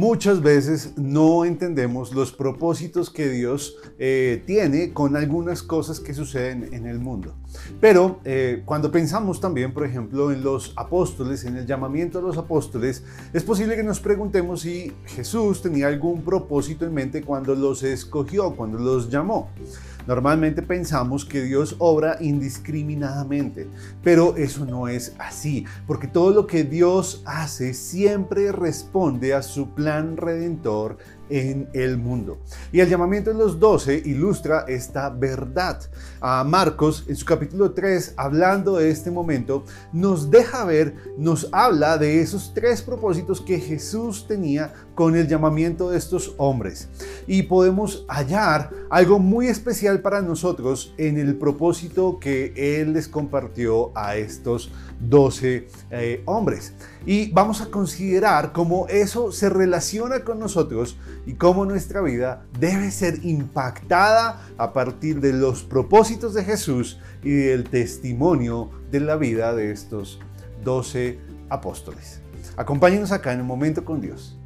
Muchas veces no entendemos los propósitos que Dios eh, tiene con algunas cosas que suceden en el mundo. Pero eh, cuando pensamos también, por ejemplo, en los apóstoles, en el llamamiento a los apóstoles, es posible que nos preguntemos si Jesús tenía algún propósito en mente cuando los escogió, cuando los llamó. Normalmente pensamos que Dios obra indiscriminadamente, pero eso no es así, porque todo lo que Dios hace siempre responde a su plan redentor en el mundo. Y el llamamiento de los doce ilustra esta verdad. A Marcos, en su capítulo 3, hablando de este momento, nos deja ver, nos habla de esos tres propósitos que Jesús tenía con el llamamiento de estos hombres. Y podemos hallar algo muy especial para nosotros en el propósito que Él les compartió a estos doce eh, hombres. Y vamos a considerar cómo eso se relaciona con nosotros y cómo nuestra vida debe ser impactada a partir de los propósitos de Jesús y del testimonio de la vida de estos doce apóstoles. Acompáñenos acá en un momento con Dios.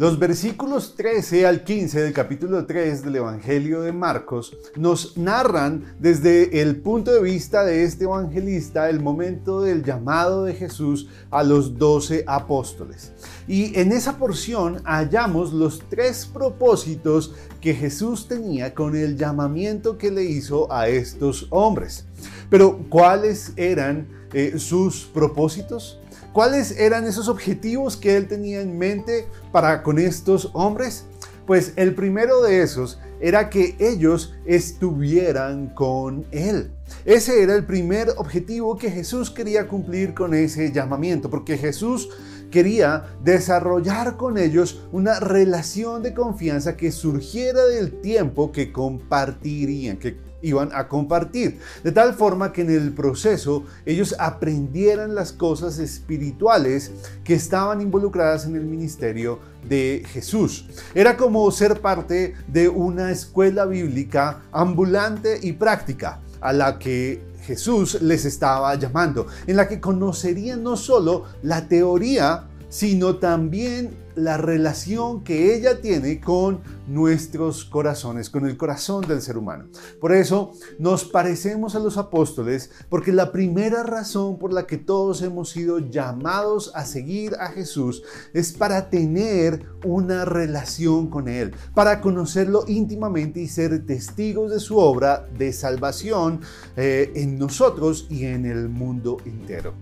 Los versículos 13 al 15 del capítulo 3 del Evangelio de Marcos nos narran desde el punto de vista de este evangelista el momento del llamado de Jesús a los doce apóstoles. Y en esa porción hallamos los tres propósitos que Jesús tenía con el llamamiento que le hizo a estos hombres. Pero ¿cuáles eran eh, sus propósitos? ¿Cuáles eran esos objetivos que él tenía en mente para con estos hombres? Pues el primero de esos era que ellos estuvieran con él. Ese era el primer objetivo que Jesús quería cumplir con ese llamamiento, porque Jesús quería desarrollar con ellos una relación de confianza que surgiera del tiempo que compartirían, que iban a compartir. De tal forma que en el proceso ellos aprendieran las cosas espirituales que estaban involucradas en el ministerio de Jesús. Era como ser parte de una escuela bíblica ambulante y práctica a la que Jesús les estaba llamando, en la que conocerían no solo la teoría, sino también la relación que ella tiene con nuestros corazones, con el corazón del ser humano. Por eso nos parecemos a los apóstoles, porque la primera razón por la que todos hemos sido llamados a seguir a Jesús es para tener una relación con Él, para conocerlo íntimamente y ser testigos de su obra de salvación eh, en nosotros y en el mundo entero.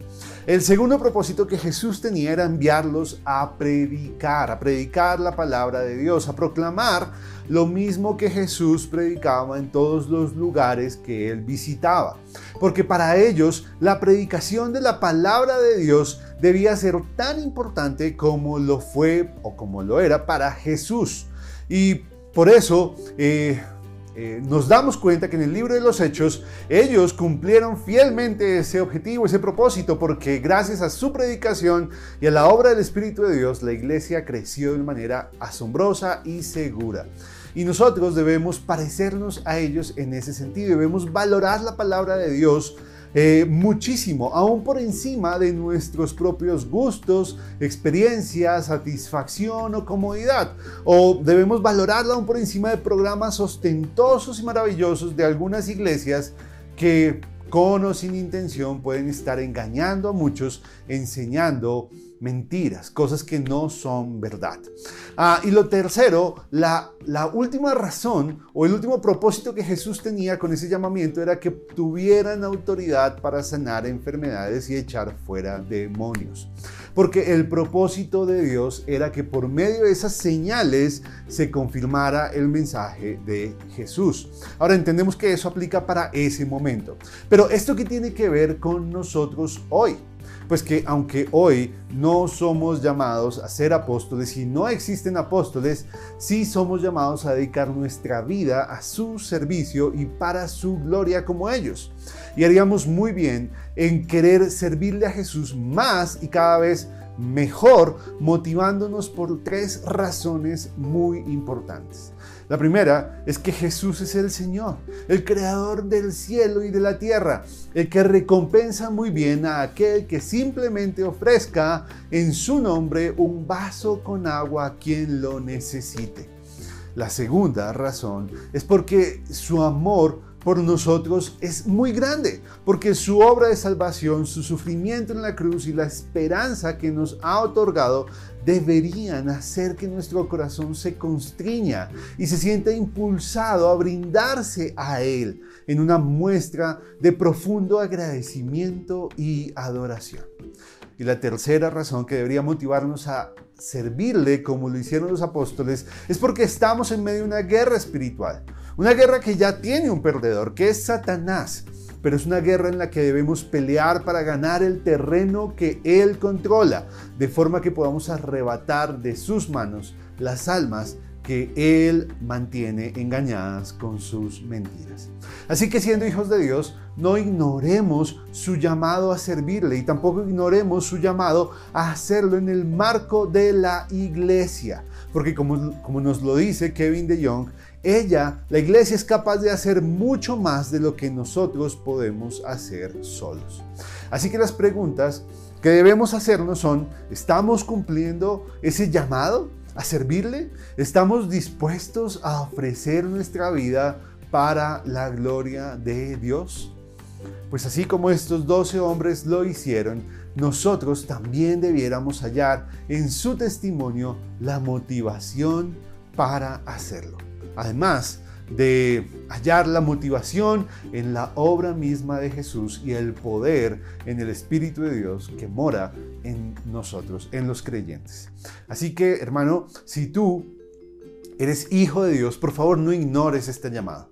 El segundo propósito que Jesús tenía era enviarlos a predicar, a predicar la palabra de Dios, a proclamar lo mismo que Jesús predicaba en todos los lugares que él visitaba. Porque para ellos la predicación de la palabra de Dios debía ser tan importante como lo fue o como lo era para Jesús. Y por eso... Eh, eh, nos damos cuenta que en el libro de los Hechos ellos cumplieron fielmente ese objetivo, ese propósito, porque gracias a su predicación y a la obra del Espíritu de Dios, la iglesia creció de manera asombrosa y segura. Y nosotros debemos parecernos a ellos en ese sentido, debemos valorar la palabra de Dios eh, muchísimo, aún por encima de nuestros propios gustos, experiencias, satisfacción o comodidad. O debemos valorarla aún por encima de programas ostentosos y maravillosos de algunas iglesias que con o sin intención, pueden estar engañando a muchos, enseñando mentiras, cosas que no son verdad. Ah, y lo tercero, la, la última razón o el último propósito que Jesús tenía con ese llamamiento era que tuvieran autoridad para sanar enfermedades y echar fuera demonios. Porque el propósito de Dios era que por medio de esas señales se confirmara el mensaje de Jesús. Ahora entendemos que eso aplica para ese momento. Pero esto que tiene que ver con nosotros hoy pues que aunque hoy no somos llamados a ser apóstoles y no existen apóstoles, sí somos llamados a dedicar nuestra vida a su servicio y para su gloria como ellos. Y haríamos muy bien en querer servirle a Jesús más y cada vez mejor, motivándonos por tres razones muy importantes. La primera es que Jesús es el Señor, el creador del cielo y de la tierra, el que recompensa muy bien a aquel que simplemente ofrezca en su nombre un vaso con agua a quien lo necesite. La segunda razón es porque su amor por nosotros es muy grande, porque su obra de salvación, su sufrimiento en la cruz y la esperanza que nos ha otorgado deberían hacer que nuestro corazón se constriña y se sienta impulsado a brindarse a Él en una muestra de profundo agradecimiento y adoración. Y la tercera razón que debería motivarnos a servirle como lo hicieron los apóstoles es porque estamos en medio de una guerra espiritual, una guerra que ya tiene un perdedor, que es Satanás pero es una guerra en la que debemos pelear para ganar el terreno que Él controla, de forma que podamos arrebatar de sus manos las almas que Él mantiene engañadas con sus mentiras. Así que siendo hijos de Dios, no ignoremos su llamado a servirle y tampoco ignoremos su llamado a hacerlo en el marco de la iglesia. Porque como, como nos lo dice Kevin de Young, ella, la iglesia es capaz de hacer mucho más de lo que nosotros podemos hacer solos. Así que las preguntas que debemos hacernos son, ¿estamos cumpliendo ese llamado a servirle? ¿Estamos dispuestos a ofrecer nuestra vida para la gloria de Dios? Pues así como estos doce hombres lo hicieron, nosotros también debiéramos hallar en su testimonio la motivación para hacerlo además de hallar la motivación en la obra misma de Jesús y el poder en el Espíritu de Dios que mora en nosotros, en los creyentes. Así que, hermano, si tú eres hijo de Dios, por favor no ignores esta llamada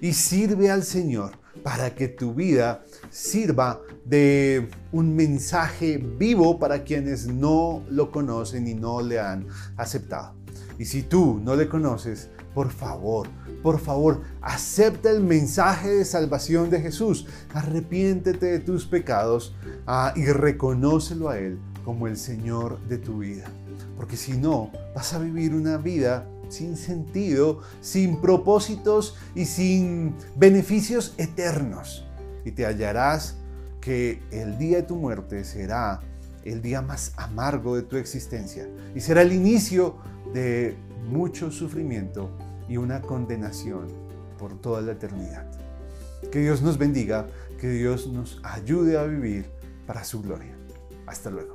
y sirve al Señor para que tu vida sirva de un mensaje vivo para quienes no lo conocen y no le han aceptado. Y si tú no le conoces, por favor, por favor, acepta el mensaje de salvación de Jesús. Arrepiéntete de tus pecados ah, y reconócelo a Él como el Señor de tu vida. Porque si no, vas a vivir una vida sin sentido, sin propósitos y sin beneficios eternos. Y te hallarás que el día de tu muerte será el día más amargo de tu existencia y será el inicio de mucho sufrimiento y una condenación por toda la eternidad. Que Dios nos bendiga, que Dios nos ayude a vivir para su gloria. Hasta luego.